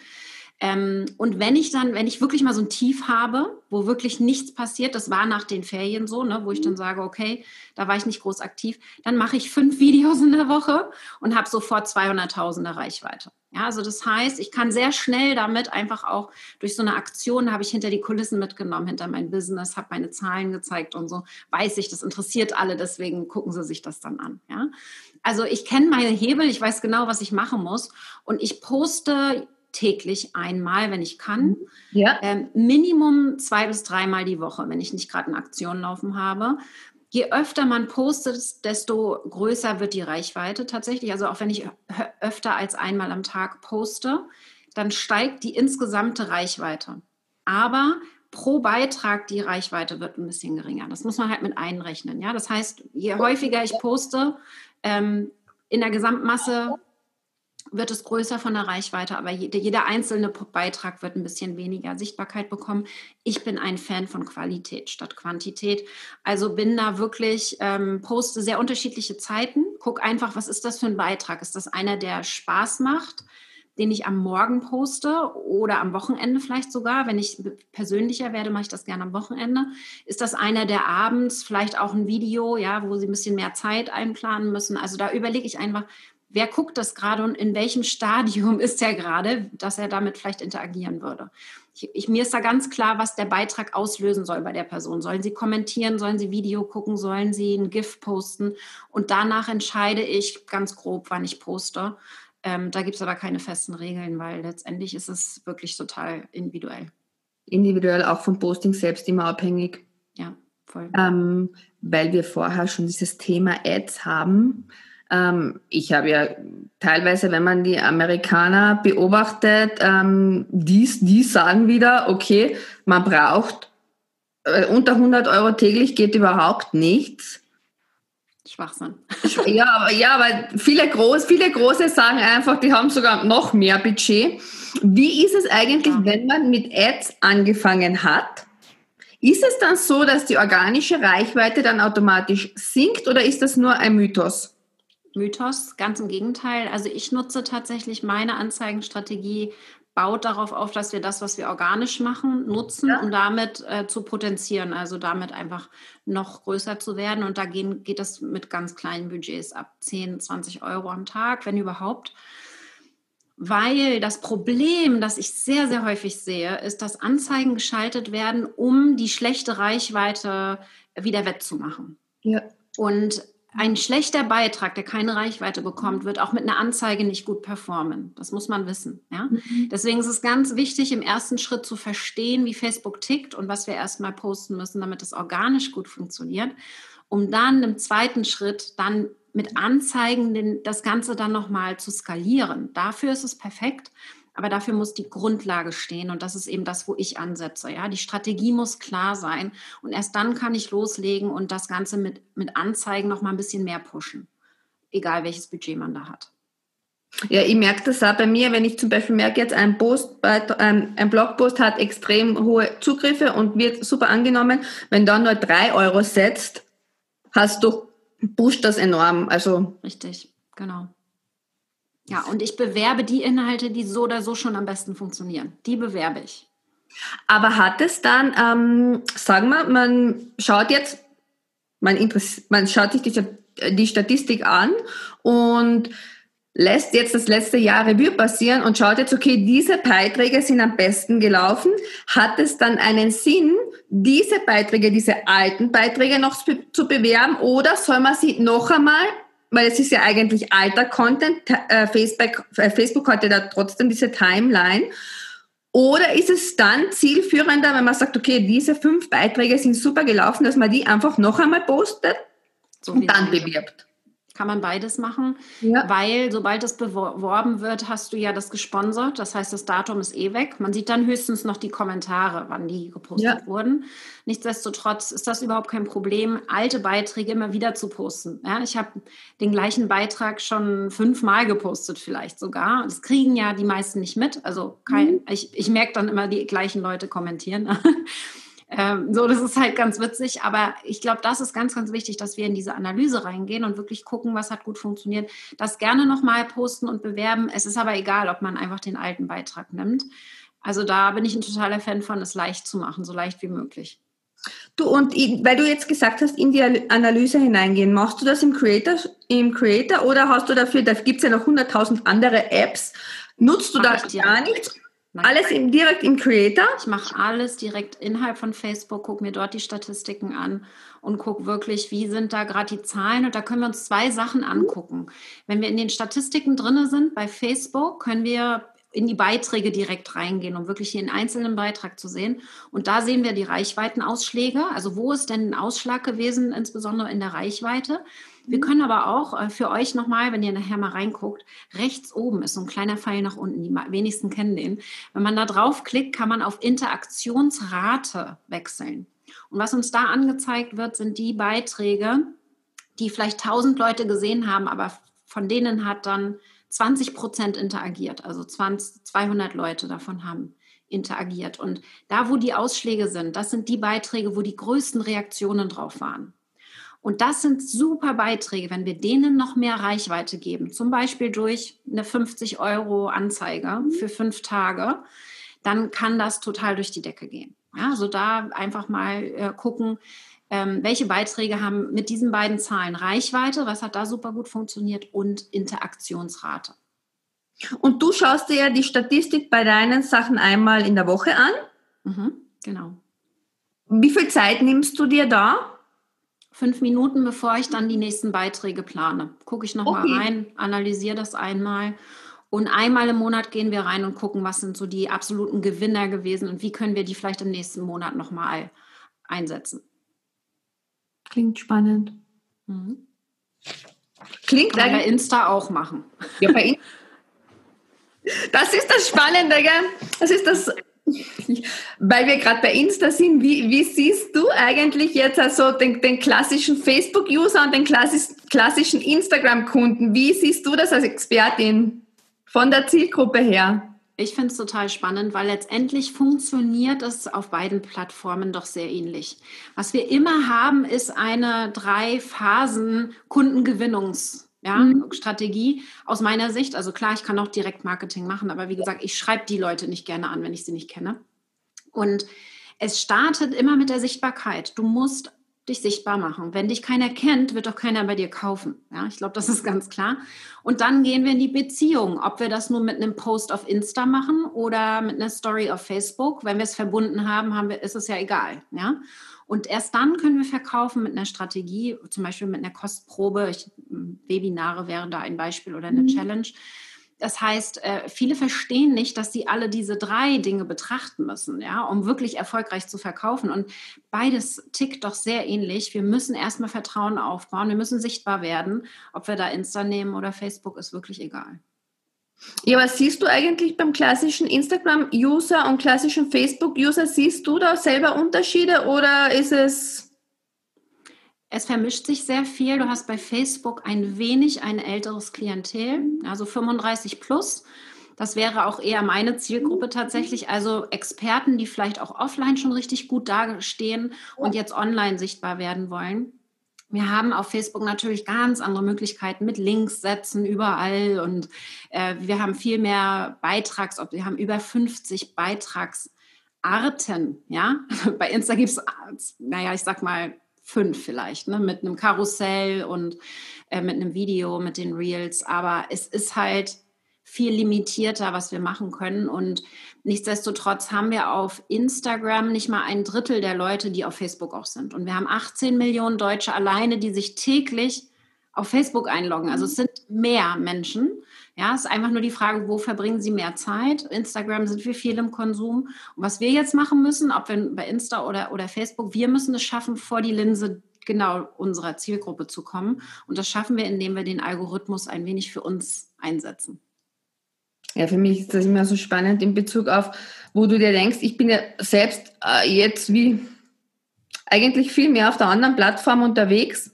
Ähm, und wenn ich dann, wenn ich wirklich mal so ein Tief habe, wo wirklich nichts passiert, das war nach den Ferien so, ne, wo ich dann mhm. sage, okay, da war ich nicht groß aktiv, dann mache ich fünf Videos in der Woche und habe sofort 200.000er Reichweite. Ja, also das heißt, ich kann sehr schnell damit einfach auch durch so eine Aktion habe ich hinter die Kulissen mitgenommen, hinter mein Business, habe meine Zahlen gezeigt und so, weiß ich, das interessiert alle, deswegen gucken sie sich das dann an. Ja, also ich kenne meine Hebel, ich weiß genau, was ich machen muss und ich poste täglich einmal, wenn ich kann. Mhm. Ja. Ähm, Minimum zwei bis dreimal die Woche, wenn ich nicht gerade eine Aktion laufen habe. Je öfter man postet, desto größer wird die Reichweite tatsächlich. Also auch wenn ich öfter als einmal am Tag poste, dann steigt die insgesamte Reichweite. Aber pro Beitrag die Reichweite wird ein bisschen geringer. Das muss man halt mit einrechnen. Ja? Das heißt, je häufiger ich poste, ähm, in der Gesamtmasse wird es größer von der Reichweite, aber jeder einzelne Beitrag wird ein bisschen weniger Sichtbarkeit bekommen. Ich bin ein Fan von Qualität statt Quantität. Also bin da wirklich, ähm, poste sehr unterschiedliche Zeiten. Guck einfach, was ist das für ein Beitrag? Ist das einer, der Spaß macht? den ich am Morgen poste oder am Wochenende vielleicht sogar. Wenn ich persönlicher werde, mache ich das gerne am Wochenende. Ist das einer der abends, vielleicht auch ein Video, ja, wo Sie ein bisschen mehr Zeit einplanen müssen? Also da überlege ich einfach, wer guckt das gerade und in welchem Stadium ist er gerade, dass er damit vielleicht interagieren würde. Ich, ich, mir ist da ganz klar, was der Beitrag auslösen soll bei der Person. Sollen sie kommentieren, sollen sie Video gucken, sollen sie ein GIF posten und danach entscheide ich ganz grob, wann ich poste. Ähm, da gibt es aber keine festen Regeln, weil letztendlich ist es wirklich total individuell. Individuell auch vom Posting selbst immer abhängig. Ja, voll. Ähm, weil wir vorher schon dieses Thema Ads haben. Ähm, ich habe ja teilweise, wenn man die Amerikaner beobachtet, ähm, die, die sagen wieder, okay, man braucht äh, unter 100 Euro täglich geht überhaupt nichts. Schwachsinn. Ja, aber, ja, aber viele, groß, viele große sagen einfach, die haben sogar noch mehr Budget. Wie ist es eigentlich, ja. wenn man mit Ads angefangen hat? Ist es dann so, dass die organische Reichweite dann automatisch sinkt oder ist das nur ein Mythos? Mythos, ganz im Gegenteil. Also ich nutze tatsächlich meine Anzeigenstrategie baut darauf auf, dass wir das, was wir organisch machen, nutzen, ja. um damit äh, zu potenzieren, also damit einfach noch größer zu werden. Und da gehen, geht das mit ganz kleinen Budgets ab 10, 20 Euro am Tag, wenn überhaupt. Weil das Problem, das ich sehr, sehr häufig sehe, ist, dass Anzeigen geschaltet werden, um die schlechte Reichweite wieder wettzumachen. Ja. Und ein schlechter Beitrag, der keine Reichweite bekommt, wird auch mit einer Anzeige nicht gut performen. Das muss man wissen. Ja? Mhm. Deswegen ist es ganz wichtig, im ersten Schritt zu verstehen, wie Facebook tickt und was wir erstmal posten müssen, damit es organisch gut funktioniert, um dann im zweiten Schritt dann mit Anzeigen das Ganze dann nochmal zu skalieren. Dafür ist es perfekt. Aber dafür muss die Grundlage stehen und das ist eben das, wo ich ansetze. Ja, die Strategie muss klar sein und erst dann kann ich loslegen und das Ganze mit, mit Anzeigen noch mal ein bisschen mehr pushen, egal welches Budget man da hat. Ja, ich merke das auch bei mir, wenn ich zum Beispiel merke, jetzt ein Post, ein, ein Blogpost hat extrem hohe Zugriffe und wird super angenommen. Wenn dann nur drei Euro setzt, hast du, pusht das enorm. Also Richtig, genau. Ja, und ich bewerbe die Inhalte, die so oder so schon am besten funktionieren. Die bewerbe ich. Aber hat es dann, ähm, sagen wir, man schaut jetzt, man, man schaut sich die, die Statistik an und lässt jetzt das letzte Jahr Revue passieren und schaut jetzt, okay, diese Beiträge sind am besten gelaufen. Hat es dann einen Sinn, diese Beiträge, diese alten Beiträge noch zu bewerben oder soll man sie noch einmal weil es ist ja eigentlich alter Content. Äh, Facebook, äh, Facebook hat ja da trotzdem diese Timeline. Oder ist es dann zielführender, wenn man sagt, okay, diese fünf Beiträge sind super gelaufen, dass man die einfach noch einmal postet so und dann bewirbt? Kann man beides machen, ja. weil sobald es beworben wird, hast du ja das gesponsert. Das heißt, das Datum ist eh weg. Man sieht dann höchstens noch die Kommentare, wann die gepostet ja. wurden. Nichtsdestotrotz ist das überhaupt kein Problem, alte Beiträge immer wieder zu posten. Ja, ich habe den gleichen Beitrag schon fünfmal gepostet, vielleicht sogar. Das kriegen ja die meisten nicht mit. Also kein, mhm. ich, ich merke dann immer, die gleichen Leute kommentieren. Ähm, so, das ist halt ganz witzig. Aber ich glaube, das ist ganz, ganz wichtig, dass wir in diese Analyse reingehen und wirklich gucken, was hat gut funktioniert. Das gerne nochmal posten und bewerben. Es ist aber egal, ob man einfach den alten Beitrag nimmt. Also da bin ich ein totaler Fan von, es leicht zu machen, so leicht wie möglich. Du, und weil du jetzt gesagt hast, in die Analyse hineingehen, machst du das im Creator, im Creator oder hast du dafür, da gibt es ja noch 100.000 andere Apps, nutzt du Mach da gar nichts. Alles im, direkt im Creator? Ich mache alles direkt innerhalb von Facebook, gucke mir dort die Statistiken an und gucke wirklich, wie sind da gerade die Zahlen. Und da können wir uns zwei Sachen angucken. Wenn wir in den Statistiken drin sind bei Facebook, können wir in die Beiträge direkt reingehen, um wirklich jeden einzelnen Beitrag zu sehen. Und da sehen wir die Reichweitenausschläge. Also wo ist denn ein Ausschlag gewesen, insbesondere in der Reichweite? Wir können aber auch äh, für euch nochmal, wenn ihr nachher mal reinguckt, rechts oben ist so ein kleiner Pfeil nach unten, die wenigsten kennen den. Wenn man da draufklickt, kann man auf Interaktionsrate wechseln. Und was uns da angezeigt wird, sind die Beiträge, die vielleicht 1000 Leute gesehen haben, aber von denen hat dann 20 Prozent interagiert. Also 20, 200 Leute davon haben interagiert. Und da, wo die Ausschläge sind, das sind die Beiträge, wo die größten Reaktionen drauf waren. Und das sind super Beiträge, wenn wir denen noch mehr Reichweite geben, zum Beispiel durch eine 50 Euro Anzeige für fünf Tage, dann kann das total durch die Decke gehen. Ja, also da einfach mal äh, gucken, ähm, welche Beiträge haben mit diesen beiden Zahlen Reichweite, was hat da super gut funktioniert und Interaktionsrate. Und du schaust dir ja die Statistik bei deinen Sachen einmal in der Woche an. Mhm, genau. Wie viel Zeit nimmst du dir da? Fünf Minuten, bevor ich dann die nächsten Beiträge plane. Gucke ich nochmal okay. rein, analysiere das einmal. Und einmal im Monat gehen wir rein und gucken, was sind so die absoluten Gewinner gewesen und wie können wir die vielleicht im nächsten Monat nochmal einsetzen. Klingt spannend. Mhm. Klingt Kann bei Insta auch machen. Ja, bei In das ist das Spannende, gell? Das ist das weil wir gerade bei Insta sind, wie, wie siehst du eigentlich jetzt also den, den klassischen Facebook-User und den klassischen Instagram-Kunden? Wie siehst du das als Expertin von der Zielgruppe her? Ich finde es total spannend, weil letztendlich funktioniert es auf beiden Plattformen doch sehr ähnlich. Was wir immer haben, ist eine drei Phasen Kundengewinnungs ja, mhm. Strategie aus meiner Sicht. Also klar, ich kann auch Direktmarketing machen, aber wie gesagt, ich schreibe die Leute nicht gerne an, wenn ich sie nicht kenne. Und es startet immer mit der Sichtbarkeit. Du musst dich sichtbar machen. Wenn dich keiner kennt, wird doch keiner bei dir kaufen. Ja, ich glaube, das ist ganz klar. Und dann gehen wir in die Beziehung. Ob wir das nur mit einem Post auf Insta machen oder mit einer Story auf Facebook. Wenn wir es verbunden haben, haben wir, ist es ja egal. Ja. Und erst dann können wir verkaufen mit einer Strategie, zum Beispiel mit einer Kostprobe. Ich, Webinare wären da ein Beispiel oder eine mhm. Challenge. Das heißt, äh, viele verstehen nicht, dass sie alle diese drei Dinge betrachten müssen, ja, um wirklich erfolgreich zu verkaufen. Und beides tickt doch sehr ähnlich. Wir müssen erstmal Vertrauen aufbauen, wir müssen sichtbar werden. Ob wir da Insta nehmen oder Facebook, ist wirklich egal. Ja, was siehst du eigentlich beim klassischen Instagram-User und klassischen Facebook-User? Siehst du da selber Unterschiede oder ist es... Es vermischt sich sehr viel. Du hast bei Facebook ein wenig ein älteres Klientel, also 35 plus. Das wäre auch eher meine Zielgruppe tatsächlich. Also Experten, die vielleicht auch offline schon richtig gut dastehen und jetzt online sichtbar werden wollen. Wir haben auf Facebook natürlich ganz andere Möglichkeiten mit Links setzen überall und äh, wir haben viel mehr Beitrags, wir haben über 50 Beitragsarten, ja. Bei Insta gibt es, naja, ich sag mal fünf vielleicht, ne? mit einem Karussell und äh, mit einem Video, mit den Reels, aber es ist halt viel limitierter, was wir machen können. Und nichtsdestotrotz haben wir auf Instagram nicht mal ein Drittel der Leute, die auf Facebook auch sind. Und wir haben 18 Millionen Deutsche alleine, die sich täglich auf Facebook einloggen. Also es sind mehr Menschen. Ja, es ist einfach nur die Frage, wo verbringen sie mehr Zeit? Instagram sind wir viel im Konsum. Und was wir jetzt machen müssen, ob wir bei Insta oder, oder Facebook, wir müssen es schaffen, vor die Linse genau unserer Zielgruppe zu kommen. Und das schaffen wir, indem wir den Algorithmus ein wenig für uns einsetzen. Ja, für mich ist das immer so spannend in Bezug auf, wo du dir denkst, ich bin ja selbst äh, jetzt wie eigentlich viel mehr auf der anderen Plattform unterwegs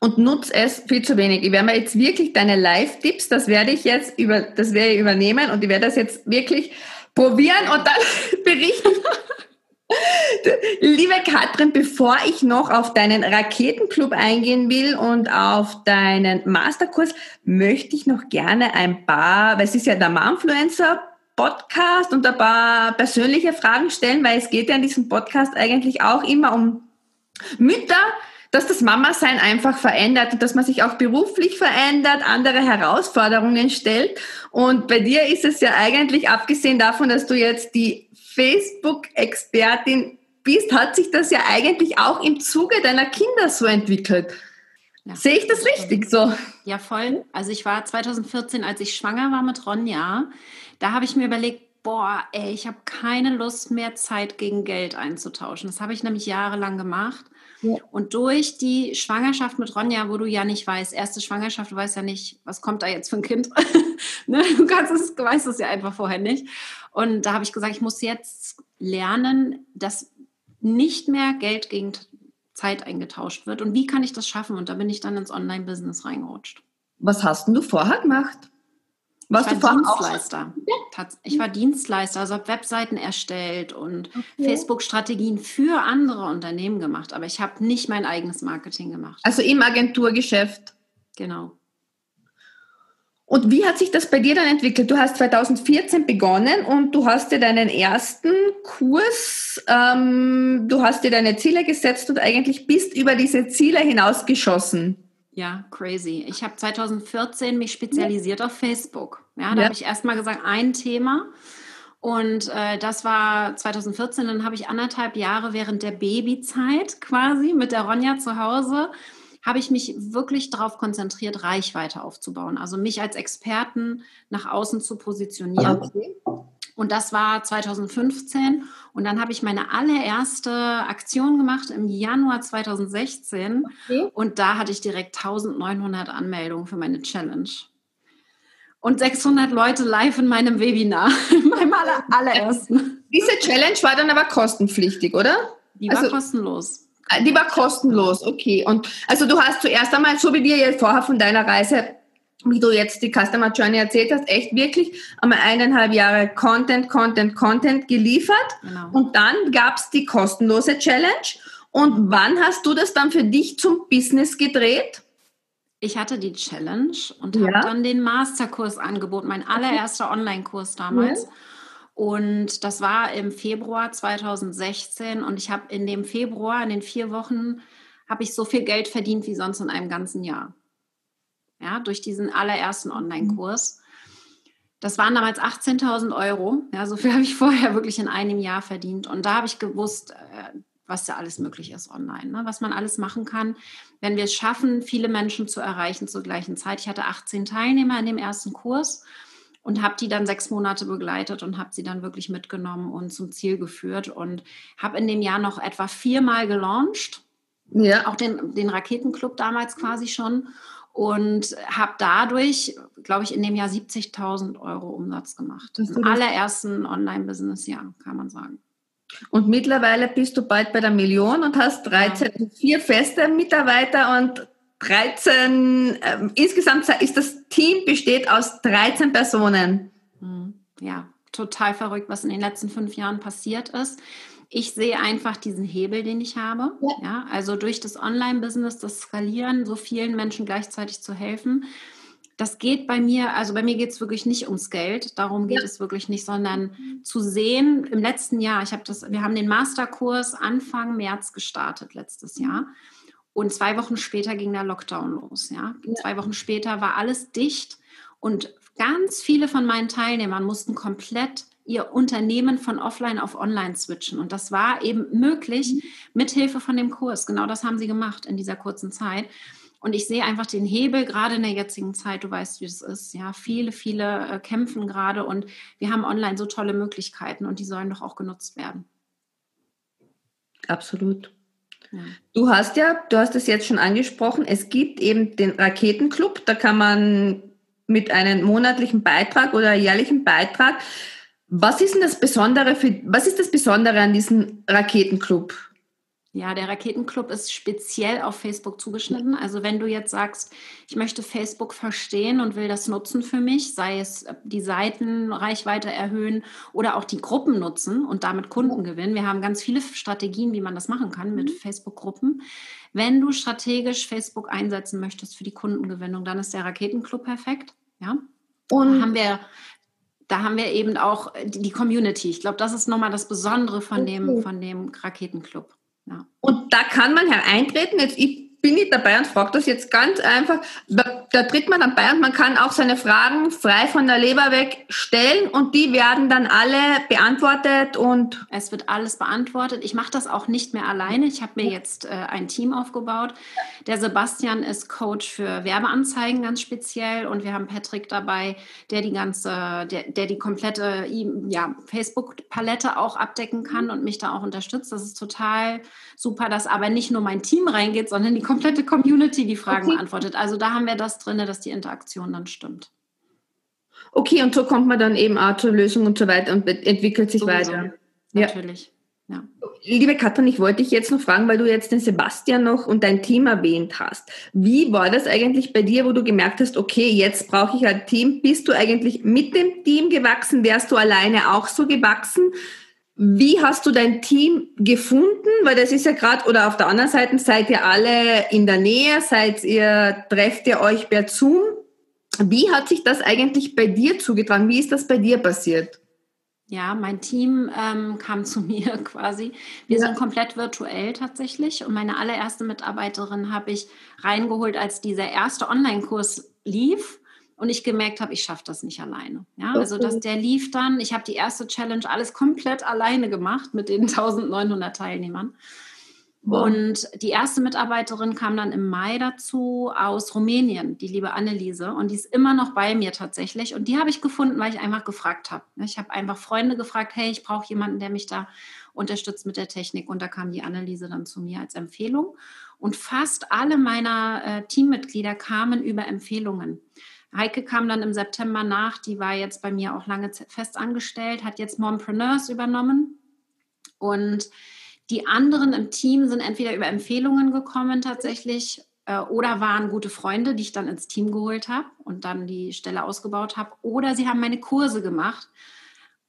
und nutze es viel zu wenig. Ich werde mir jetzt wirklich deine Live-Tipps, das werde ich jetzt über, das werde ich übernehmen und ich werde das jetzt wirklich probieren und dann berichten. Liebe Katrin, bevor ich noch auf deinen Raketenclub eingehen will und auf deinen Masterkurs, möchte ich noch gerne ein paar, weil es ist ja der Momfluencer Podcast und ein paar persönliche Fragen stellen, weil es geht ja in diesem Podcast eigentlich auch immer um Mütter, dass das Mama-Sein einfach verändert und dass man sich auch beruflich verändert, andere Herausforderungen stellt. Und bei dir ist es ja eigentlich, abgesehen davon, dass du jetzt die Facebook-Expertin bist, hat sich das ja eigentlich auch im Zuge deiner Kinder so entwickelt. Ja, Sehe ich das richtig so? Ja, voll. Also ich war 2014, als ich schwanger war mit Ronja, da habe ich mir überlegt, boah, ey, ich habe keine Lust mehr, Zeit gegen Geld einzutauschen. Das habe ich nämlich jahrelang gemacht. Ja. Und durch die Schwangerschaft mit Ronja, wo du ja nicht weißt, erste Schwangerschaft, du weißt ja nicht, was kommt da jetzt für ein Kind. ne? Du kannst es, weißt es ja einfach vorher nicht. Und da habe ich gesagt, ich muss jetzt lernen, dass nicht mehr Geld gegen Zeit eingetauscht wird. Und wie kann ich das schaffen? Und da bin ich dann ins Online-Business reingerutscht. Was hast denn du vorher gemacht? Warst ich war Dienstleister. Auch? Ich war Dienstleister, also habe Webseiten erstellt und okay. Facebook-Strategien für andere Unternehmen gemacht, aber ich habe nicht mein eigenes Marketing gemacht. Also im Agenturgeschäft. Genau. Und wie hat sich das bei dir dann entwickelt? Du hast 2014 begonnen und du hast dir deinen ersten Kurs, ähm, du hast dir deine Ziele gesetzt und eigentlich bist über diese Ziele hinausgeschossen. Ja, crazy. Ich habe 2014 mich spezialisiert auf Facebook. Ja, da ja. habe ich erstmal gesagt, ein Thema. Und äh, das war 2014. Dann habe ich anderthalb Jahre während der Babyzeit quasi mit der Ronja zu Hause habe ich mich wirklich darauf konzentriert, Reichweite aufzubauen. Also mich als Experten nach außen zu positionieren. Okay. Und das war 2015. Und dann habe ich meine allererste Aktion gemacht im Januar 2016. Okay. Und da hatte ich direkt 1900 Anmeldungen für meine Challenge. Und 600 Leute live in meinem Webinar, in meinem aller, allerersten. Diese Challenge war dann aber kostenpflichtig, oder? Die war also, kostenlos. Ah, die war kostenlos, okay. Und also du hast zuerst einmal, so wie dir jetzt vorher von deiner Reise, wie du jetzt die Customer Journey erzählt hast, echt wirklich einmal eineinhalb Jahre Content, Content, Content geliefert. Genau. Und dann gab es die kostenlose Challenge. Und wann hast du das dann für dich zum Business gedreht? Ich hatte die Challenge und ja. habe dann den Masterkurs angeboten, mein allererster Online-Kurs damals. Ja. Und das war im Februar 2016 und ich habe in dem Februar, in den vier Wochen, habe ich so viel Geld verdient wie sonst in einem ganzen Jahr. Ja, durch diesen allerersten Online-Kurs. Das waren damals 18.000 Euro. Ja, so viel habe ich vorher wirklich in einem Jahr verdient. Und da habe ich gewusst, äh, was da alles möglich ist online, ne? was man alles machen kann, wenn wir es schaffen, viele Menschen zu erreichen zur gleichen Zeit. Ich hatte 18 Teilnehmer in dem ersten Kurs und habe die dann sechs Monate begleitet und habe sie dann wirklich mitgenommen und zum Ziel geführt und habe in dem Jahr noch etwa viermal gelauncht. Ja. Auch den, den Raketenclub damals quasi schon und habe dadurch, glaube ich, in dem Jahr 70.000 Euro Umsatz gemacht. Im allerersten Online-Business-Jahr, kann man sagen. Und mittlerweile bist du bald bei der Million und hast 13, ja. vier feste Mitarbeiter und 13, äh, insgesamt ist das Team besteht aus 13 Personen. Hm, ja, total verrückt, was in den letzten fünf Jahren passiert ist. Ich sehe einfach diesen Hebel, den ich habe. Ja. ja also durch das Online-Business, das Skalieren, so vielen Menschen gleichzeitig zu helfen. Das geht bei mir, also bei mir geht es wirklich nicht ums Geld, darum geht ja. es wirklich nicht, sondern zu sehen, im letzten Jahr, ich habe das, wir haben den Masterkurs Anfang März gestartet letztes Jahr. Und zwei Wochen später ging der Lockdown los. Ja? ja? Zwei Wochen später war alles dicht und ganz viele von meinen Teilnehmern mussten komplett ihr Unternehmen von offline auf online switchen. Und das war eben möglich mhm. mit Hilfe von dem Kurs. Genau das haben sie gemacht in dieser kurzen Zeit. Und ich sehe einfach den Hebel gerade in der jetzigen Zeit. Du weißt, wie es ist. Ja, viele, viele äh, kämpfen gerade und wir haben online so tolle Möglichkeiten und die sollen doch auch genutzt werden. Absolut. Du hast ja, du hast es jetzt schon angesprochen, es gibt eben den Raketenclub, da kann man mit einem monatlichen Beitrag oder jährlichen Beitrag. Was ist denn das Besondere für, was ist das Besondere an diesem Raketenclub? Ja, der Raketenclub ist speziell auf Facebook zugeschnitten. Also wenn du jetzt sagst, ich möchte Facebook verstehen und will das nutzen für mich, sei es äh, die Seitenreichweite erhöhen oder auch die Gruppen nutzen und damit Kunden gewinnen. Wir haben ganz viele Strategien, wie man das machen kann mit mhm. Facebook-Gruppen. Wenn du strategisch Facebook einsetzen möchtest für die Kundengewinnung, dann ist der Raketenclub perfekt. Ja. Und haben wir da haben wir eben auch die Community. Ich glaube, das ist nochmal das Besondere von, dem, von dem Raketenclub. Ja. Und da kann man hereintreten. Jetzt, ich bin ich dabei und frage das jetzt ganz einfach. Da, tritt man dann bei und man kann auch seine Fragen frei von der Leber weg stellen und die werden dann alle beantwortet und. Es wird alles beantwortet. Ich mache das auch nicht mehr alleine. Ich habe mir jetzt äh, ein Team aufgebaut. Der Sebastian ist Coach für Werbeanzeigen ganz speziell und wir haben Patrick dabei, der die ganze, der, der die komplette ja, Facebook-Palette auch abdecken kann und mich da auch unterstützt. Das ist total super, dass aber nicht nur mein Team reingeht, sondern die komplette Community die Fragen okay. beantwortet. Also da haben wir das drin, dass die Interaktion dann stimmt. Okay, und so kommt man dann eben auch zur Lösung und so weiter und entwickelt sich Sowieso. weiter. Natürlich. Ja. Liebe Katrin, ich wollte dich jetzt noch fragen, weil du jetzt den Sebastian noch und dein Team erwähnt hast. Wie war das eigentlich bei dir, wo du gemerkt hast, okay, jetzt brauche ich ein Team? Bist du eigentlich mit dem Team gewachsen? Wärst du alleine auch so gewachsen? Wie hast du dein Team gefunden? Weil das ist ja gerade, oder auf der anderen Seite seid ihr alle in der Nähe, seid ihr, trefft ihr euch per Zoom? Wie hat sich das eigentlich bei dir zugetragen? Wie ist das bei dir passiert? Ja, mein Team ähm, kam zu mir quasi. Wir ja. sind komplett virtuell tatsächlich. Und meine allererste Mitarbeiterin habe ich reingeholt, als dieser erste Online-Kurs lief. Und ich gemerkt habe, ich schaffe das nicht alleine. Ja, also dass der lief dann. Ich habe die erste Challenge alles komplett alleine gemacht mit den 1900 Teilnehmern. Und die erste Mitarbeiterin kam dann im Mai dazu aus Rumänien, die liebe Anneliese. Und die ist immer noch bei mir tatsächlich. Und die habe ich gefunden, weil ich einfach gefragt habe. Ich habe einfach Freunde gefragt, hey, ich brauche jemanden, der mich da unterstützt mit der Technik. Und da kam die Anneliese dann zu mir als Empfehlung. Und fast alle meiner äh, Teammitglieder kamen über Empfehlungen. Heike kam dann im September nach, die war jetzt bei mir auch lange fest angestellt, hat jetzt Mompreneurs übernommen. Und die anderen im Team sind entweder über Empfehlungen gekommen tatsächlich äh, oder waren gute Freunde, die ich dann ins Team geholt habe und dann die Stelle ausgebaut habe. Oder sie haben meine Kurse gemacht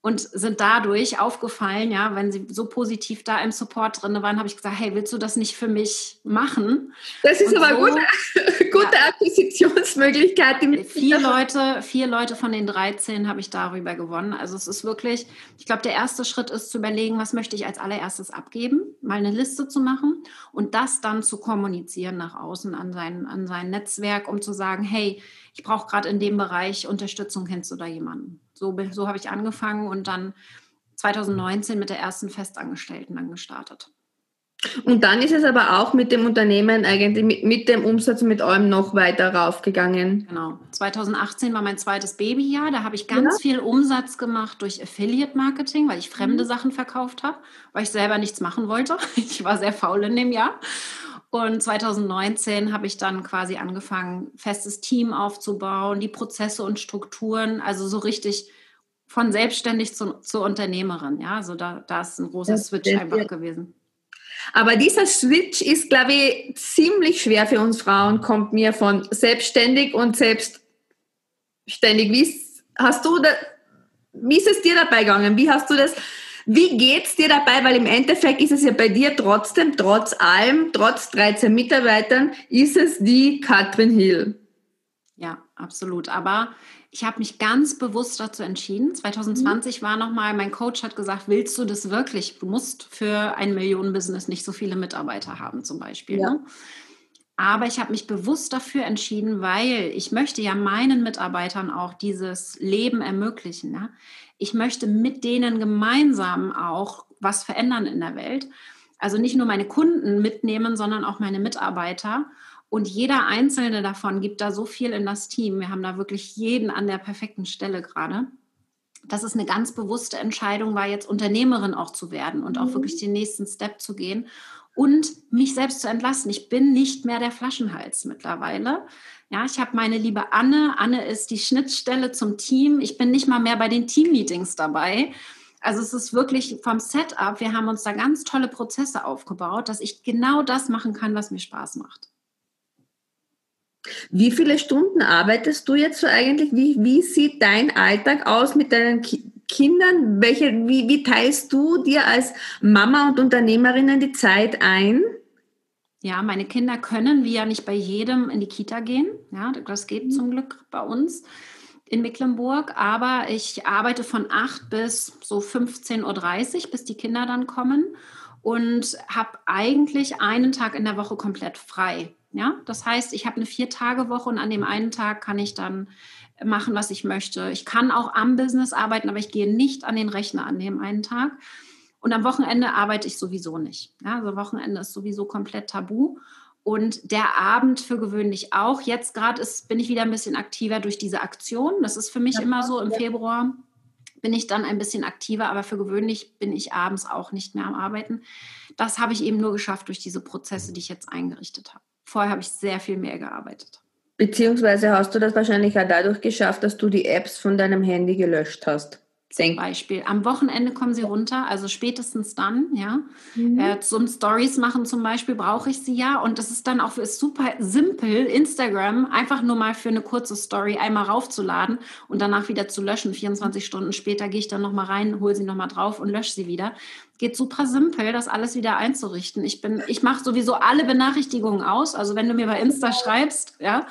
und sind dadurch aufgefallen, ja, wenn sie so positiv da im Support drin waren, habe ich gesagt, hey, willst du das nicht für mich machen? Das ist und aber so, gute, gute ja, Akquisitionsmöglichkeit. Vier Leute, vier Leute von den 13 habe ich darüber gewonnen. Also es ist wirklich, ich glaube, der erste Schritt ist zu überlegen, was möchte ich als allererstes abgeben, mal eine Liste zu machen und das dann zu kommunizieren nach außen an sein, an sein Netzwerk, um zu sagen, hey, ich brauche gerade in dem Bereich Unterstützung, kennst du da jemanden? So, so habe ich angefangen und dann 2019 mit der ersten Festangestellten dann gestartet. Und dann ist es aber auch mit dem Unternehmen eigentlich, mit, mit dem Umsatz mit eurem noch weiter raufgegangen. Genau. 2018 war mein zweites Babyjahr. Da habe ich ganz ja. viel Umsatz gemacht durch Affiliate Marketing, weil ich fremde mhm. Sachen verkauft habe, weil ich selber nichts machen wollte. Ich war sehr faul in dem Jahr. Und 2019 habe ich dann quasi angefangen, festes Team aufzubauen, die Prozesse und Strukturen, also so richtig von selbstständig zu, zur Unternehmerin. Ja, also da, da ist ein großer das Switch einfach ja. gewesen. Aber dieser Switch ist, glaube ich, ziemlich schwer für uns Frauen, kommt mir von selbstständig und selbstständig. Wie hast du da, wie ist es dir dabei gegangen? Wie hast du das wie geht's dir dabei? Weil im Endeffekt ist es ja bei dir trotzdem, trotz allem, trotz 13 Mitarbeitern, ist es die Katrin Hill. Ja, absolut. Aber ich habe mich ganz bewusst dazu entschieden. 2020 mhm. war nochmal, mein Coach hat gesagt, willst du das wirklich? Du musst für ein Millionen-Business nicht so viele Mitarbeiter haben, zum Beispiel. Ja. Ne? Aber ich habe mich bewusst dafür entschieden, weil ich möchte ja meinen Mitarbeitern auch dieses Leben ermöglichen. Ne? Ich möchte mit denen gemeinsam auch was verändern in der Welt. Also nicht nur meine Kunden mitnehmen, sondern auch meine Mitarbeiter. Und jeder einzelne davon gibt da so viel in das Team. Wir haben da wirklich jeden an der perfekten Stelle gerade. Das ist eine ganz bewusste Entscheidung, war jetzt Unternehmerin auch zu werden und auch mhm. wirklich den nächsten Step zu gehen und mich selbst zu entlasten. Ich bin nicht mehr der Flaschenhals mittlerweile. Ja, ich habe meine liebe Anne. Anne ist die Schnittstelle zum Team. Ich bin nicht mal mehr bei den Teammeetings dabei. Also es ist wirklich vom Setup, wir haben uns da ganz tolle Prozesse aufgebaut, dass ich genau das machen kann, was mir Spaß macht. Wie viele Stunden arbeitest du jetzt so eigentlich? Wie, wie sieht dein Alltag aus mit deinen Kindern? Welche, wie, wie teilst du dir als Mama und Unternehmerinnen die Zeit ein? Ja, meine Kinder können wie ja nicht bei jedem in die Kita gehen. Ja, das geht mhm. zum Glück bei uns in Mecklenburg. Aber ich arbeite von 8 bis so 15.30 Uhr, bis die Kinder dann kommen und habe eigentlich einen Tag in der Woche komplett frei. Ja, das heißt, ich habe eine Vier-Tage-Woche und an dem einen Tag kann ich dann machen, was ich möchte. Ich kann auch am Business arbeiten, aber ich gehe nicht an den Rechner an dem einen Tag. Und am Wochenende arbeite ich sowieso nicht. Ja, also Wochenende ist sowieso komplett tabu. Und der Abend für gewöhnlich auch. Jetzt gerade bin ich wieder ein bisschen aktiver durch diese Aktion. Das ist für mich ja, immer so im ja. Februar bin ich dann ein bisschen aktiver, aber für gewöhnlich bin ich abends auch nicht mehr am Arbeiten. Das habe ich eben nur geschafft durch diese Prozesse, die ich jetzt eingerichtet habe. Vorher habe ich sehr viel mehr gearbeitet. Beziehungsweise hast du das wahrscheinlich auch dadurch geschafft, dass du die Apps von deinem Handy gelöscht hast. zum Beispiel. Am Wochenende kommen sie runter, also spätestens dann, ja. Mhm. Äh, zum Stories machen zum Beispiel brauche ich sie ja. Und das ist dann auch ist super simpel, Instagram einfach nur mal für eine kurze Story einmal raufzuladen und danach wieder zu löschen. 24 Stunden später gehe ich dann nochmal rein, hole sie nochmal drauf und lösche sie wieder. Geht super simpel, das alles wieder einzurichten. Ich bin, ich mache sowieso alle Benachrichtigungen aus. Also wenn du mir bei Insta schreibst, ja,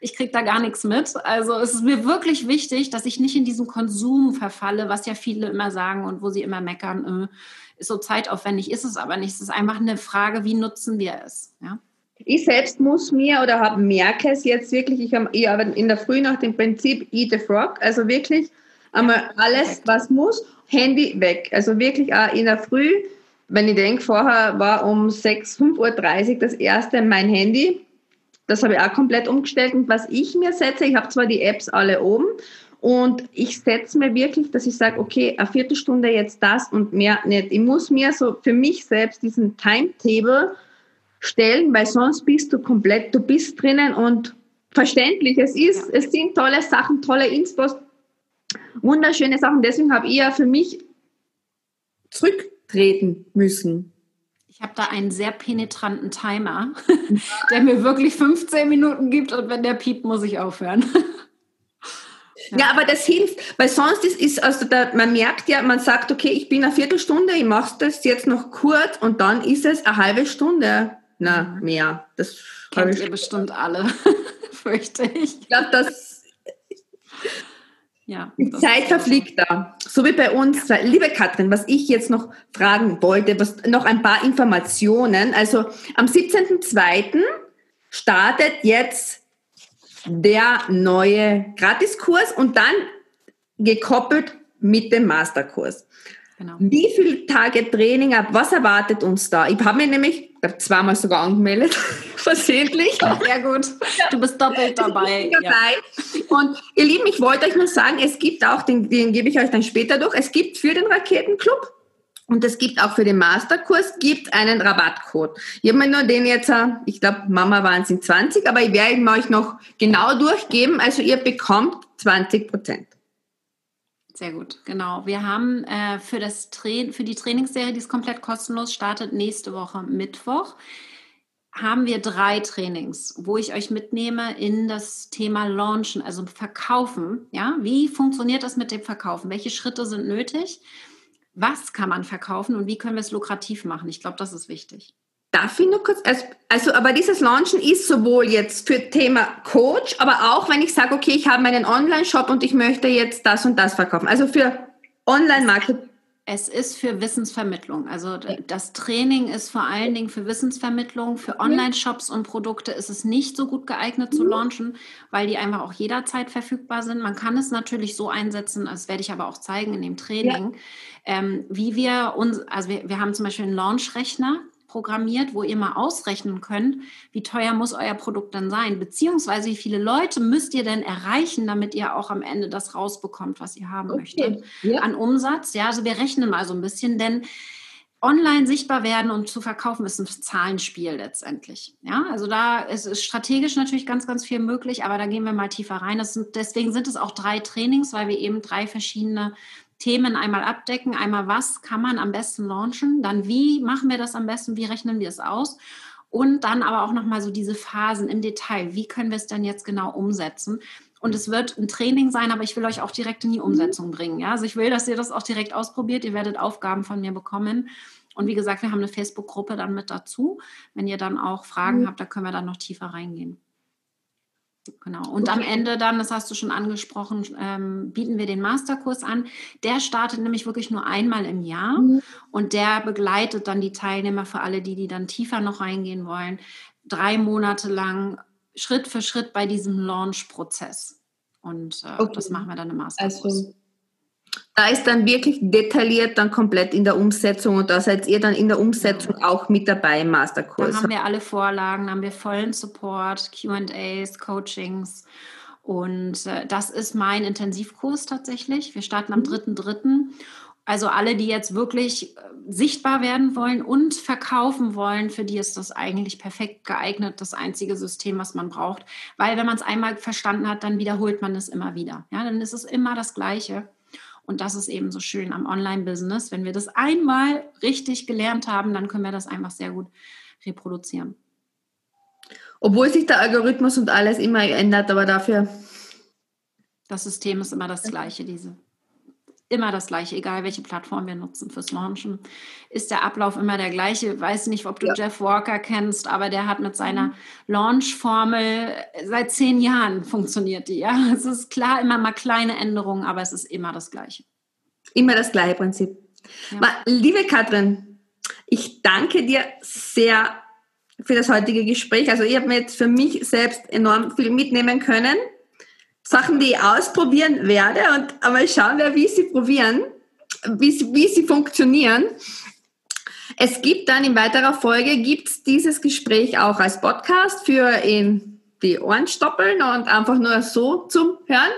ich kriege da gar nichts mit. Also es ist mir wirklich wichtig, dass ich nicht in diesen Konsum verfalle, was ja viele immer sagen und wo sie immer meckern, äh, ist so zeitaufwendig, ist es aber nicht. Es ist einfach eine Frage, wie nutzen wir es. Ja? Ich selbst muss mir oder habe merke es jetzt wirklich, ich, habe in der Früh nach dem Prinzip Eat the Frog, also wirklich einmal alles, was muss, Handy weg. Also wirklich auch in der Früh, wenn ich denke, vorher war um 6, 5.30 Uhr das erste mein Handy das habe ich auch komplett umgestellt. Und was ich mir setze, ich habe zwar die Apps alle oben und ich setze mir wirklich, dass ich sage, okay, eine Viertelstunde jetzt das und mehr nicht. Ich muss mir so für mich selbst diesen Timetable stellen, weil sonst bist du komplett, du bist drinnen und verständlich, es ist, es sind tolle Sachen, tolle Inspos, wunderschöne Sachen. Deswegen habe ich ja für mich zurücktreten müssen. Ich habe da einen sehr penetranten Timer, der mir wirklich 15 Minuten gibt und wenn der piept, muss ich aufhören. Ja. ja, aber das hilft, weil sonst ist, ist also da, man merkt ja, man sagt, okay, ich bin eine Viertelstunde, ich mache das jetzt noch kurz und dann ist es eine halbe Stunde. Na, mhm. mehr. Das kennt ihr bestimmt alle, fürchte ich. Ich glaube, das ja, die Zeit verfliegt da. So wie bei uns. Liebe Katrin, was ich jetzt noch fragen wollte, was, noch ein paar Informationen. Also am 17.02. startet jetzt der neue Gratiskurs und dann gekoppelt mit dem Masterkurs. Genau. Wie viele Tage Training ab? Was erwartet uns da? Ich habe mir nämlich ich zweimal sogar angemeldet, versehentlich. Sehr gut. Du bist doppelt dabei. dabei. Ja. Und ihr Lieben, ich wollte euch nur sagen, es gibt auch, den, den gebe ich euch dann später durch, es gibt für den Raketenclub und es gibt auch für den Masterkurs gibt einen Rabattcode. Ich habe mir nur den jetzt, äh, ich glaube, Mama waren es 20, aber ich werde ihn euch noch genau durchgeben. Also ihr bekommt 20 Prozent. Sehr gut, genau. Wir haben äh, für, das für die Trainingsserie, die ist komplett kostenlos, startet nächste Woche Mittwoch, haben wir drei Trainings, wo ich euch mitnehme in das Thema Launchen, also Verkaufen. Ja, wie funktioniert das mit dem Verkaufen? Welche Schritte sind nötig? Was kann man verkaufen und wie können wir es lukrativ machen? Ich glaube, das ist wichtig. Darf ich nur kurz, also, aber dieses Launchen ist sowohl jetzt für Thema Coach, aber auch wenn ich sage, okay, ich habe meinen Online-Shop und ich möchte jetzt das und das verkaufen. Also für Online-Marketing. Es ist für Wissensvermittlung. Also das Training ist vor allen Dingen für Wissensvermittlung. Für Online-Shops und Produkte ist es nicht so gut geeignet zu mhm. launchen, weil die einfach auch jederzeit verfügbar sind. Man kann es natürlich so einsetzen, das werde ich aber auch zeigen in dem Training, ja. ähm, wie wir uns, also wir, wir haben zum Beispiel einen Launch-Rechner, programmiert, wo ihr mal ausrechnen könnt, wie teuer muss euer Produkt dann sein, beziehungsweise wie viele Leute müsst ihr denn erreichen, damit ihr auch am Ende das rausbekommt, was ihr haben okay. möchtet ja. an Umsatz. Ja, also wir rechnen mal so ein bisschen, denn online sichtbar werden und zu verkaufen ist ein Zahlenspiel letztendlich. Ja, also da ist, ist strategisch natürlich ganz, ganz viel möglich, aber da gehen wir mal tiefer rein. Sind, deswegen sind es auch drei Trainings, weil wir eben drei verschiedene Themen einmal abdecken. Einmal, was kann man am besten launchen? Dann, wie machen wir das am besten? Wie rechnen wir es aus? Und dann aber auch nochmal so diese Phasen im Detail. Wie können wir es dann jetzt genau umsetzen? Und es wird ein Training sein, aber ich will euch auch direkt in die Umsetzung bringen. Ja? Also ich will, dass ihr das auch direkt ausprobiert. Ihr werdet Aufgaben von mir bekommen. Und wie gesagt, wir haben eine Facebook-Gruppe dann mit dazu. Wenn ihr dann auch Fragen mhm. habt, da können wir dann noch tiefer reingehen. Genau. Und am Ende dann, das hast du schon angesprochen, ähm, bieten wir den Masterkurs an. Der startet nämlich wirklich nur einmal im Jahr mhm. und der begleitet dann die Teilnehmer für alle, die, die dann tiefer noch reingehen wollen, drei Monate lang Schritt für Schritt bei diesem Launch-Prozess. Und äh, okay. das machen wir dann im Masterkurs. Also da ist dann wirklich detailliert dann komplett in der Umsetzung und da seid ihr dann in der Umsetzung auch mit dabei im Masterkurs. Da haben wir alle Vorlagen, haben wir vollen Support, QAs, Coachings und äh, das ist mein Intensivkurs tatsächlich. Wir starten am 3.3. Mhm. Also alle, die jetzt wirklich äh, sichtbar werden wollen und verkaufen wollen, für die ist das eigentlich perfekt geeignet, das einzige System, was man braucht. Weil wenn man es einmal verstanden hat, dann wiederholt man es immer wieder. Ja, dann ist es immer das Gleiche. Und das ist eben so schön am Online-Business. Wenn wir das einmal richtig gelernt haben, dann können wir das einfach sehr gut reproduzieren. Obwohl sich der Algorithmus und alles immer ändert, aber dafür. Das System ist immer das gleiche, diese immer das gleiche, egal welche Plattform wir nutzen fürs Launchen, ist der Ablauf immer der gleiche. Ich weiß nicht, ob du ja. Jeff Walker kennst, aber der hat mit seiner mhm. Launch-Formel seit zehn Jahren funktioniert die. Ja, es ist klar immer mal kleine Änderungen, aber es ist immer das Gleiche. Immer das gleiche Prinzip. Ja. Liebe Katrin, ich danke dir sehr für das heutige Gespräch. Also ich habe mir jetzt für mich selbst enorm viel mitnehmen können. Sachen, die ich ausprobieren werde und einmal schauen wir, wie sie probieren, wie sie, wie sie funktionieren. Es gibt dann in weiterer Folge gibt's dieses Gespräch auch als Podcast für in die Ohren stoppeln und einfach nur so zum Hören.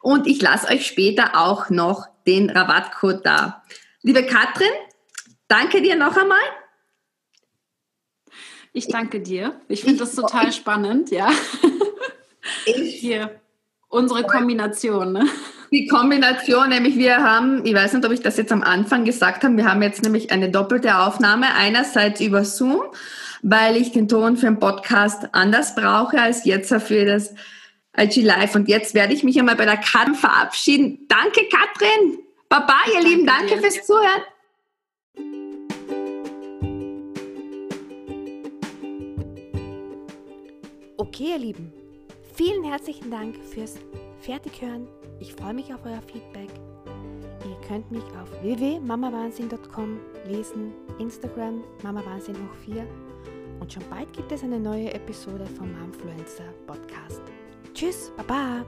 Und ich lasse euch später auch noch den Rabattcode da. Liebe Katrin, danke dir noch einmal. Ich danke dir. Ich finde das total ich, spannend, ja. Ich, Hier Unsere Kombination, ne? Die Kombination, nämlich wir haben, ich weiß nicht, ob ich das jetzt am Anfang gesagt habe, wir haben jetzt nämlich eine doppelte Aufnahme, einerseits über Zoom, weil ich den Ton für den Podcast anders brauche als jetzt für das IG Live. Und jetzt werde ich mich einmal bei der Katrin verabschieden. Danke, Katrin. Baba, ihr danke Lieben, danke dir. fürs Zuhören. Okay, ihr Lieben. Vielen herzlichen Dank fürs Fertighören. Ich freue mich auf euer Feedback. Ihr könnt mich auf www.mamawahnsinn.com lesen, Instagram mamawahnsinn hoch 4 und schon bald gibt es eine neue Episode vom Momfluencer Podcast. Tschüss, Baba!